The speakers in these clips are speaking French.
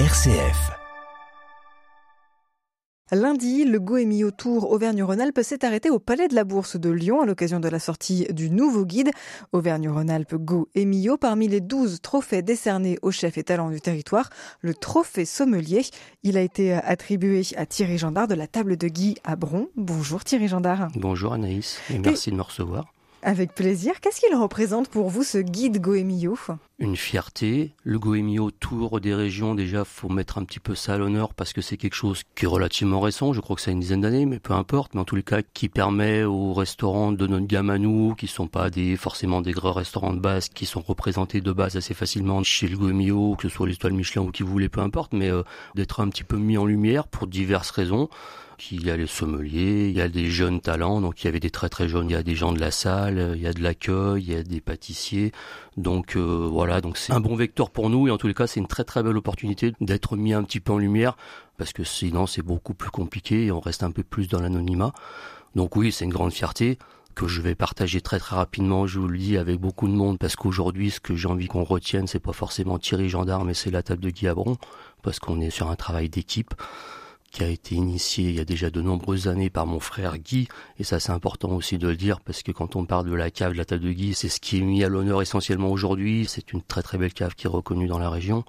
RCF. Lundi, le Goemio Tour Auvergne-Rhône-Alpes s'est arrêté au Palais de la Bourse de Lyon à l'occasion de la sortie du nouveau guide Auvergne-Rhône-Alpes Go Emio. Parmi les 12 trophées décernés aux chefs et talents du territoire, le trophée sommelier, il a été attribué à Thierry Gendard de la table de Guy à Bron. Bonjour Thierry Gendard. Bonjour Anaïs et merci de me recevoir. Avec plaisir. Qu'est-ce qu'il représente pour vous ce guide Goemio Une fierté. Le Goemio Tour des régions, déjà, faut mettre un petit peu ça à l'honneur parce que c'est quelque chose qui est relativement récent. Je crois que ça a une dizaine d'années, mais peu importe. Mais en tous les cas, qui permet aux restaurants de notre gamme à nous, qui sont pas des, forcément des grands restaurants de base, qui sont représentés de base assez facilement chez le Goemio, que ce soit l'étoile Michelin ou qui vous voulez, peu importe, mais euh, d'être un petit peu mis en lumière pour diverses raisons. Il y a les sommeliers, il y a des jeunes talents, donc il y avait des très très jeunes, il y a des gens de la salle, il y a de l'accueil, il y a des pâtissiers. Donc euh, voilà, donc c'est un bon vecteur pour nous et en tous les cas c'est une très très belle opportunité d'être mis un petit peu en lumière parce que sinon c'est beaucoup plus compliqué et on reste un peu plus dans l'anonymat. Donc oui, c'est une grande fierté que je vais partager très très rapidement, je vous le dis, avec beaucoup de monde, parce qu'aujourd'hui, ce que j'ai envie qu'on retienne, c'est pas forcément Thierry Gendarme, mais c'est la table de Guy Abron, parce qu'on est sur un travail d'équipe qui a été initié il y a déjà de nombreuses années par mon frère Guy, et ça c'est important aussi de le dire parce que quand on parle de la cave de la table de Guy, c'est ce qui est mis à l'honneur essentiellement aujourd'hui, c'est une très très belle cave qui est reconnue dans la région,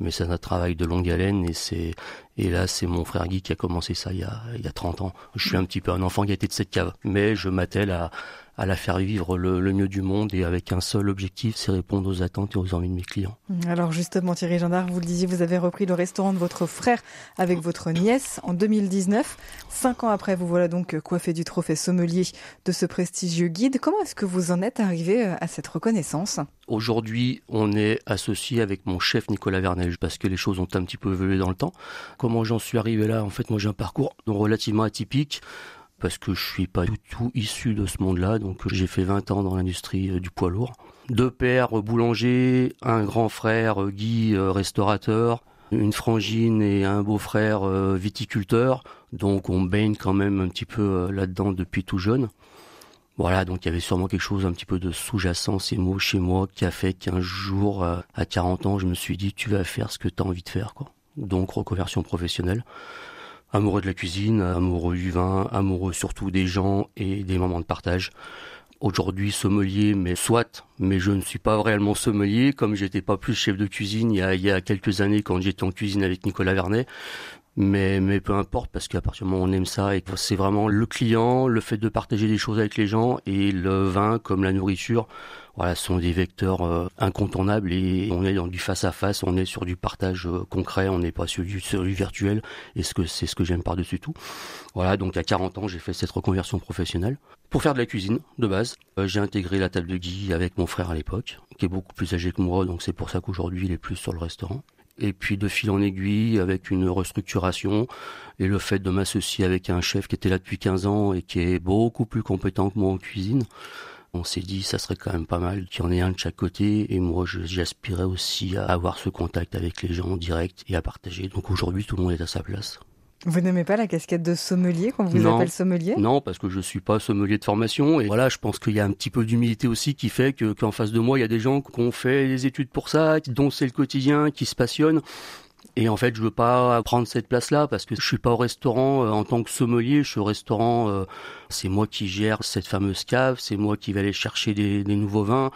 mais c'est un travail de longue haleine et c'est et là c'est mon frère Guy qui a commencé ça il y a, il y a 30 ans. Je suis un petit peu un enfant été de cette cave, mais je m'attelle à, à la faire vivre le, mieux du monde et avec un seul objectif, c'est répondre aux attentes et aux envies de mes clients. Alors justement, Thierry Gendard, vous le disiez, vous avez repris le restaurant de votre frère avec votre nièce en 2019. Cinq ans après, vous voilà donc coiffé du trophée sommelier de ce prestigieux guide. Comment est-ce que vous en êtes arrivé euh, à cette reconnaissance? Aujourd'hui, on est associé avec mon chef Nicolas Vernel parce que les choses ont un petit peu évolué dans le temps. Comment j'en suis arrivé là? En fait, moi j'ai un parcours relativement atypique parce que je suis pas du tout issu de ce monde-là. Donc j'ai fait 20 ans dans l'industrie euh, du poids lourd. Deux pères euh, boulangers, un grand frère euh, Guy restaurateur, une frangine et un beau-frère viticulteur. Donc on baigne quand même un petit peu là-dedans depuis tout jeune. Voilà, donc il y avait sûrement quelque chose un petit peu de sous-jacent, ces mots chez moi, qui a fait qu'un jour, à 40 ans, je me suis dit, tu vas faire ce que tu as envie de faire. Donc reconversion professionnelle amoureux de la cuisine, amoureux du vin, amoureux surtout des gens et des moments de partage. Aujourd'hui sommelier, mais soit, mais je ne suis pas réellement sommelier, comme j'étais pas plus chef de cuisine il y a, il y a quelques années quand j'étais en cuisine avec Nicolas Vernet. Mais, mais peu importe, parce qu'à partir du moment où on aime ça, et c'est vraiment le client, le fait de partager des choses avec les gens, et le vin comme la nourriture, voilà, sont des vecteurs euh, incontournables et on est dans du face à face, on est sur du partage euh, concret, on n'est pas sur du, virtuel et ce que c'est ce que j'aime par-dessus tout. Voilà, donc à 40 ans, j'ai fait cette reconversion professionnelle pour faire de la cuisine de base. Euh, j'ai intégré la table de Guy avec mon frère à l'époque, qui est beaucoup plus âgé que moi, donc c'est pour ça qu'aujourd'hui il est plus sur le restaurant et puis de fil en aiguille avec une restructuration et le fait de m'associer avec un chef qui était là depuis 15 ans et qui est beaucoup plus compétent que moi en cuisine. On s'est dit ça serait quand même pas mal qu'il y en ait un de chaque côté et moi j'aspirais aussi à avoir ce contact avec les gens en direct et à partager. Donc aujourd'hui tout le monde est à sa place. Vous n'aimez pas la casquette de sommelier quand vous appelle sommelier? Non, parce que je suis pas sommelier de formation et voilà, je pense qu'il y a un petit peu d'humilité aussi qui fait que qu'en face de moi, il y a des gens qui ont fait des études pour ça, dont c'est le quotidien, qui se passionnent. Et en fait, je veux pas prendre cette place-là parce que je suis pas au restaurant euh, en tant que sommelier. Je suis au restaurant, euh, c'est moi qui gère cette fameuse cave, c'est moi qui vais aller chercher des, des nouveaux vins.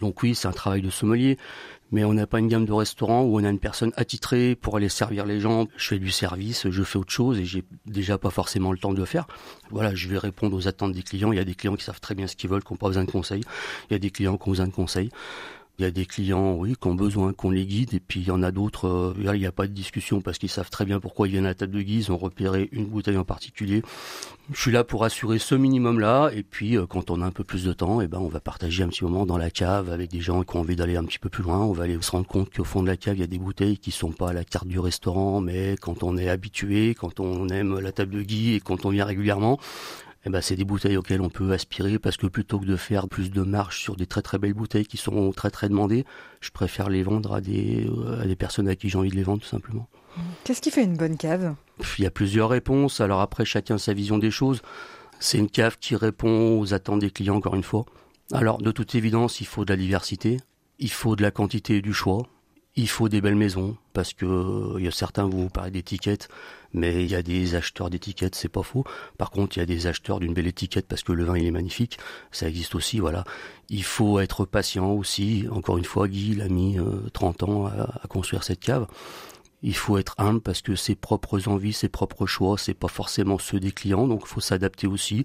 Donc oui, c'est un travail de sommelier mais on n'a pas une gamme de restaurants où on a une personne attitrée pour aller servir les gens. Je fais du service, je fais autre chose et j'ai déjà pas forcément le temps de le faire. Voilà, je vais répondre aux attentes des clients. Il y a des clients qui savent très bien ce qu'ils veulent, qui n'ont pas besoin de conseils. Il y a des clients qui ont besoin de conseils. Il y a des clients, oui, qui ont besoin qu'on les guide, et puis il y en a d'autres, euh, il n'y a pas de discussion parce qu'ils savent très bien pourquoi ils viennent à la table de guise, ont repéré une bouteille en particulier. Je suis là pour assurer ce minimum-là, et puis euh, quand on a un peu plus de temps, eh ben on va partager un petit moment dans la cave avec des gens qui ont envie d'aller un petit peu plus loin. On va aller se rendre compte qu'au fond de la cave, il y a des bouteilles qui sont pas à la carte du restaurant, mais quand on est habitué, quand on aime la table de guise et quand on vient régulièrement, eh ben, c'est des bouteilles auxquelles on peut aspirer parce que plutôt que de faire plus de marge sur des très très belles bouteilles qui sont très très demandées, je préfère les vendre à des, euh, à des personnes à qui j'ai envie de les vendre tout simplement. Qu'est-ce qui fait une bonne cave? Il y a plusieurs réponses, alors après chacun sa vision des choses. C'est une cave qui répond aux attentes des clients encore une fois. Alors de toute évidence, il faut de la diversité, il faut de la quantité et du choix, il faut des belles maisons parce que il y a certains vous parler d'étiquettes, mais il y a des acheteurs d'étiquettes, c'est pas faux. Par contre, il y a des acheteurs d'une belle étiquette parce que le vin il est magnifique, ça existe aussi, voilà. Il faut être patient aussi. Encore une fois, Guy, il a mis 30 ans à, construire cette cave. Il faut être humble parce que ses propres envies, ses propres choix, c'est pas forcément ceux des clients, donc il faut s'adapter aussi.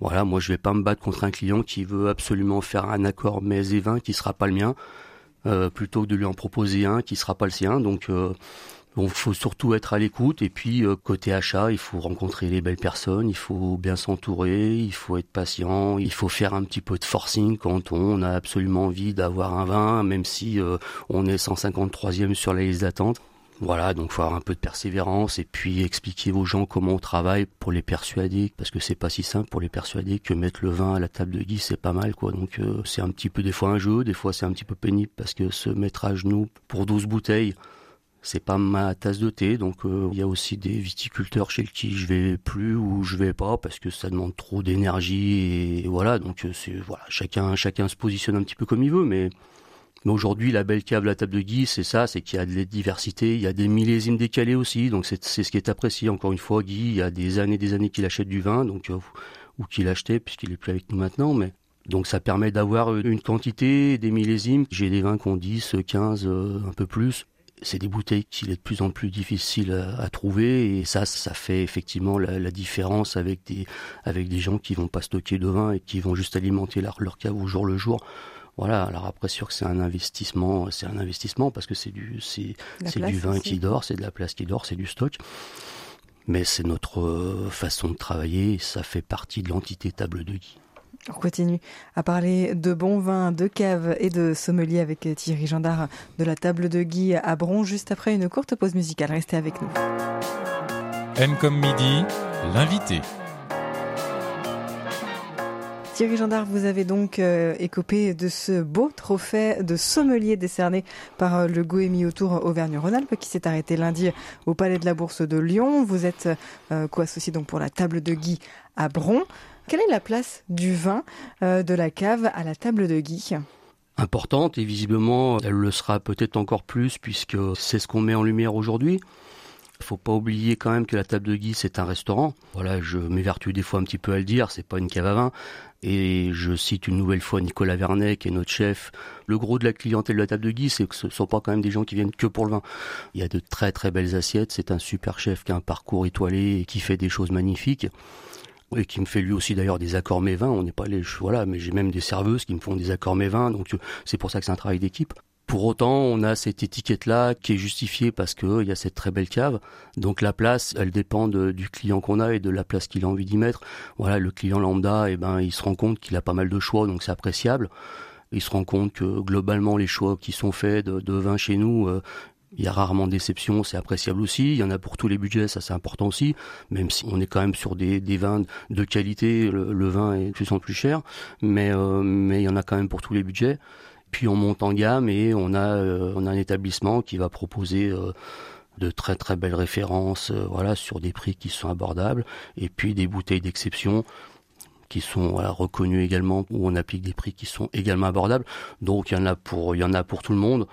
Voilà, moi je vais pas me battre contre un client qui veut absolument faire un accord mets et vin qui sera pas le mien, euh, plutôt que de lui en proposer un qui sera pas le sien. Donc euh, il faut surtout être à l'écoute et puis euh, côté achat, il faut rencontrer les belles personnes, il faut bien s'entourer, il faut être patient, il faut faire un petit peu de forcing quand on a absolument envie d'avoir un vin, même si on est 153e sur la liste d'attente. Voilà, donc faut avoir un peu de persévérance et puis expliquer aux gens comment on travaille pour les persuader, parce que c'est pas si simple pour les persuader que mettre le vin à la table de Guy, c'est pas mal quoi. Donc euh, c'est un petit peu des fois un jeu, des fois c'est un petit peu pénible parce que se mettre à genoux pour 12 bouteilles, c'est pas ma tasse de thé. Donc euh, il y a aussi des viticulteurs chez qui je vais plus ou je vais pas parce que ça demande trop d'énergie et voilà. Donc euh, c'est voilà, chacun chacun se positionne un petit peu comme il veut, mais mais aujourd'hui, la belle cave, la table de Guy, c'est ça, c'est qu'il y a de la diversité, il y a des millésimes décalés aussi, donc c'est ce qui est apprécié. Encore une fois, Guy, il y a des années des années qu'il achète du vin, donc euh, ou qu'il achetait puisqu'il est plus avec nous maintenant, mais donc ça permet d'avoir une quantité, des millésimes. J'ai des vins qu'on 10, 15, euh, un peu plus. C'est des bouteilles qu'il est de plus en plus difficile à, trouver et ça, ça fait effectivement la, différence avec des avec des gens qui vont pas stocker de vin et qui vont juste alimenter leur cave au jour le jour. Voilà. Alors après, sûr que c'est un investissement, c'est un investissement parce que c'est du, c'est, du vin qui dort, c'est de la place qui dort, c'est du stock. Mais c'est notre euh, façon de travailler, ça fait partie de l'entité table de Guy. On continue à parler de bon vin, de cave et de sommelier avec Thierry Gendard de la table de Guy à Bron, juste après une courte pause musicale. Restez avec nous. M comme midi, l'invité. Thierry Gendard, vous avez donc euh, écopé de ce beau trophée de sommelier décerné par euh, le Goémi Autour Auvergne-Rhône-Alpes qui s'est arrêté lundi au Palais de la Bourse de Lyon. Vous êtes euh, co-associé donc pour la table de Guy à Bron. Quelle est la place du vin de la cave à la table de Guy? Importante et visiblement elle le sera peut-être encore plus puisque c'est ce qu'on met en lumière aujourd'hui. Faut pas oublier quand même que la table de Guy c'est un restaurant. Voilà, je m'évertue des fois un petit peu à le dire, c'est pas une cave à vin. Et je cite une nouvelle fois Nicolas Vernet, qui est notre chef. Le gros de la clientèle de la table de Guy, c'est que ce ne sont pas quand même des gens qui viennent que pour le vin. Il y a de très très belles assiettes. C'est un super chef qui a un parcours étoilé et qui fait des choses magnifiques. Et qui me fait lui aussi d'ailleurs des accords mes vins. On n'est pas les, voilà, mais j'ai même des serveuses qui me font des accords mes vins. Donc c'est pour ça que c'est un travail d'équipe. Pour autant, on a cette étiquette-là qui est justifiée parce qu'il y a cette très belle cave. Donc la place, elle dépend du client qu'on a et de la place qu'il a envie d'y mettre. Voilà, le client lambda, eh ben, il se rend compte qu'il a pas mal de choix, donc c'est appréciable. Il se rend compte que globalement, les choix qui sont faits de, vin chez nous, euh, il y a rarement de déception, c'est appréciable aussi. Il y en a pour tous les budgets, ça c'est important aussi. Même si on est quand même sur des, vins de qualité, le, vin est de plus en plus cher, euh, mais il y en a quand même pour tous les budgets. Puis on monte en gamme et on a, euh, un établissement qui va proposer euh, de très très belles références euh, voilà, sur des prix qui sont abordables et puis des bouteilles d'exception qui sont reconnues également où on applique des prix qui sont également abordables. Donc il y en a pour tout le monde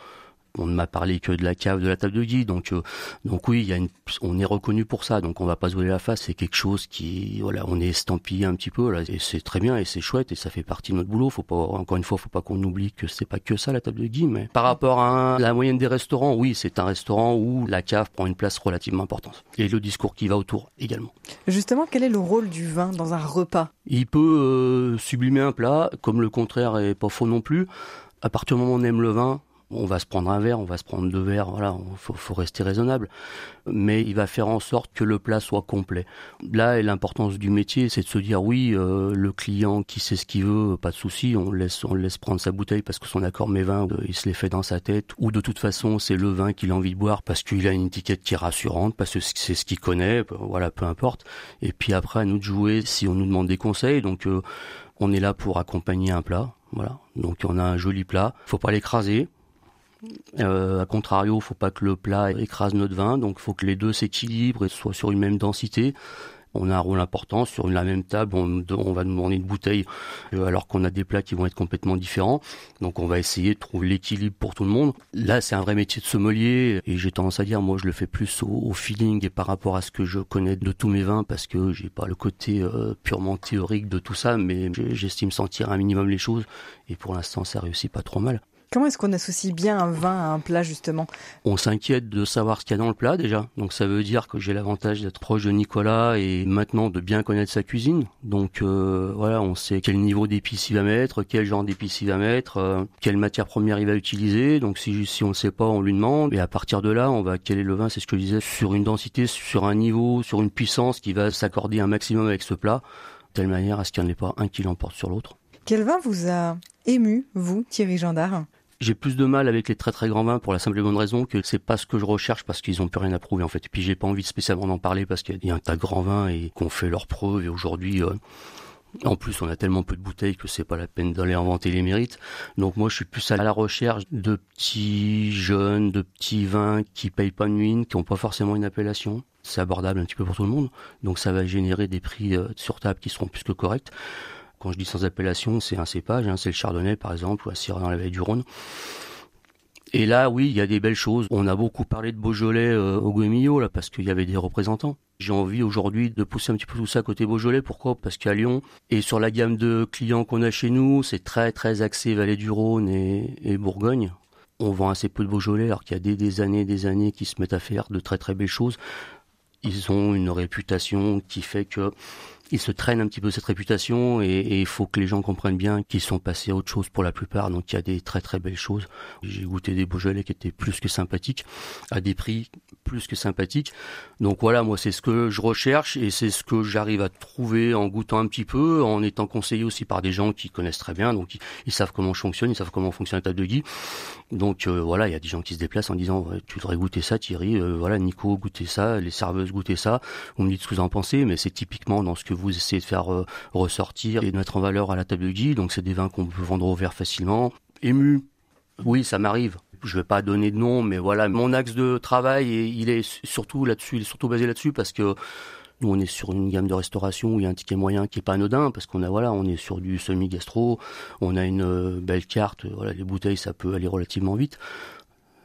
on ne m'a parlé que de la cave de la table de Guy, donc euh, donc oui, il y a une, on est reconnu pour ça, donc on va pas se voler la face. C'est quelque chose qui, voilà, on est estampillé un petit peu là, et c'est très bien et c'est chouette et ça fait partie de notre boulot. Faut pas, encore une fois, faut pas qu'on oublie que c'est pas que ça la table de Guy, mais par rapport à la moyenne des restaurants, oui, c'est un restaurant où la cave prend une place relativement importante et le discours qui va autour également. Justement, quel est le rôle du vin dans un repas? Il peut euh, sublimer un plat, comme le contraire est pas faux non plus. À partir du moment où on aime le vin, on va se prendre un verre, on va se prendre deux verres, voilà, faut, faut rester raisonnable. Mais il va faire en sorte que le plat soit complet. Là, l'importance du métier, c'est de se dire oui, euh, le client qui sait ce qu'il veut, pas de souci, on laisse, on laisse prendre sa bouteille parce que son accord mes vins, euh, il se les fait dans sa tête, ou de toute façon, c'est le vin qu'il a envie de boire parce qu'il a une étiquette qui est rassurante, parce que c'est ce qu'il connaît, voilà, peu importe. Et puis après, à nous de jouer si on nous demande des conseils. Donc, euh, on est là pour accompagner un plat. Voilà. Donc on a un joli plat. Faut pas l'écraser. Euh, a contrario, faut pas que le plat écrase notre vin, donc faut que les deux s'équilibrent et soient sur une même densité. On a un rôle important sur la même table. On, on va nous demander une bouteille euh, alors qu'on a des plats qui vont être complètement différents. Donc on va essayer de trouver l'équilibre pour tout le monde. Là, c'est un vrai métier de sommelier et j'ai tendance à dire, moi, je le fais plus au, feeling et par rapport à ce que je connais de tous mes vins parce que j'ai pas le côté euh, purement théorique de tout ça, mais j'estime sentir un minimum les choses et pour l'instant, ça réussit pas trop mal. Comment est-ce qu'on associe bien un vin à un plat justement? On s'inquiète de savoir ce qu'il y a dans le plat déjà. Donc ça veut dire que j'ai l'avantage d'être proche de Nicolas et maintenant de bien connaître sa cuisine. Donc euh, voilà, on sait quel niveau d'épices il va mettre, quel genre d'épices il va mettre, euh, quelle matière première il va utiliser. Donc si, si on ne sait pas, on lui demande. Et à partir de là, on va quel est le vin, c'est ce que je disais, sur une densité, sur un niveau, sur une puissance qui va s'accorder un maximum avec ce plat, de telle manière à ce qu'il n'y en ait pas un qui l'emporte sur l'autre. Quel vin vous a ému, vous, Thierry Gendard j'ai plus de mal avec les très très grands vins pour la simple et bonne raison que c'est pas ce que je recherche parce qu'ils ont plus rien à prouver en fait. Et puis j'ai pas envie spécialement d'en parler parce qu'il y a un tas de grands vins et qu'on fait leurs preuves et aujourd'hui euh, en plus, on a tellement peu de bouteilles que c'est pas la peine d'aller inventer les mérites. Donc moi, je suis plus à la recherche de petits jeunes, de petits vins qui payent pas de mine, qui ont pas forcément une appellation. C'est abordable un petit peu pour tout le monde. Donc ça va générer des prix euh, sur table qui seront plus que corrects. Quand je dis sans appellation, c'est un cépage, hein, c'est le chardonnay par exemple, ou à Syrah dans la vallée du Rhône. Et là, oui, il y a des belles choses. On a beaucoup parlé de Beaujolais euh, au Guémillot, là, parce qu'il y avait des représentants. J'ai envie aujourd'hui de pousser un petit peu tout ça côté Beaujolais. Pourquoi? Parce qu'à Lyon, et sur la gamme de clients qu'on a chez nous, c'est très très axé vallée du Rhône et, Bourgogne. On vend assez peu de Beaujolais, alors qu'il y a des, des années des années qui se mettent à faire de très très belles choses. Ils ont une réputation qui fait que ils se traînent un petit peu cette réputation et il faut que les gens comprennent bien qu'ils sont passés à autre chose pour la plupart. Donc il y a des très très belles choses. J'ai goûté des Beaujolais qui étaient plus que sympathiques, à des prix plus que sympathiques. Donc voilà, moi c'est ce que je recherche et c'est ce que j'arrive à trouver en goûtant un petit peu, en étant conseillé aussi par des gens qui connaissent très bien, donc ils, savent comment je fonctionne, ils savent comment fonctionne la table de Guy. Donc euh, voilà, il y a des gens qui se déplacent en disant tu devrais goûter ça Thierry, euh, voilà Nico goûter ça, les serveuses goûter ça. On me dit ce que vous en pensez, mais c'est typiquement dans ce que vous essayez de faire euh, ressortir et de mettre en valeur à la table de Guy. Donc c'est des vins qu'on peut vendre au verre facilement. Ému, oui, ça m'arrive. Je vais pas donner de nom, mais voilà, mon axe de travail, il est surtout là-dessus, il est surtout basé là-dessus parce que nous, on est sur une gamme de restauration où il y a un ticket moyen qui est pas anodin parce qu'on a voilà, on est sur du semi-gastro, on a une euh, belle carte, voilà, les bouteilles ça peut aller relativement vite.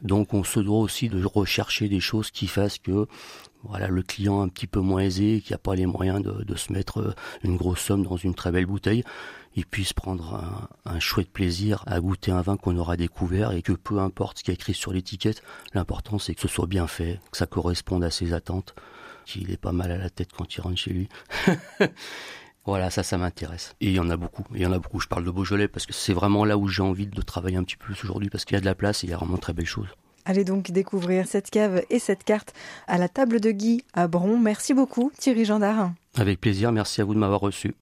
Donc on se doit aussi de rechercher des choses qui fassent que voilà le client un petit peu moins aisé, qui n'a pas les moyens de, se mettre euh, une grosse somme dans une très belle bouteille, il puisse prendre un, chouette plaisir à goûter un vin qu'on aura découvert et que peu importe ce qui est écrit sur l'étiquette, l'important c'est que ce soit bien fait, que ça corresponde à ses attentes, qu'il ait pas mal à la tête quand il rentre chez lui. Voilà, ça, ça m'intéresse. Et il y en a beaucoup. il y en a beaucoup. Je parle de Beaujolais parce que c'est vraiment là où j'ai envie de travailler un petit peu plus aujourd'hui parce qu'il y a de la place et il y a vraiment de très belles choses. Allez donc découvrir cette cave et cette carte à la table de Guy à Bron. Merci beaucoup Thierry Gendard. Avec plaisir, merci à vous de m'avoir reçu.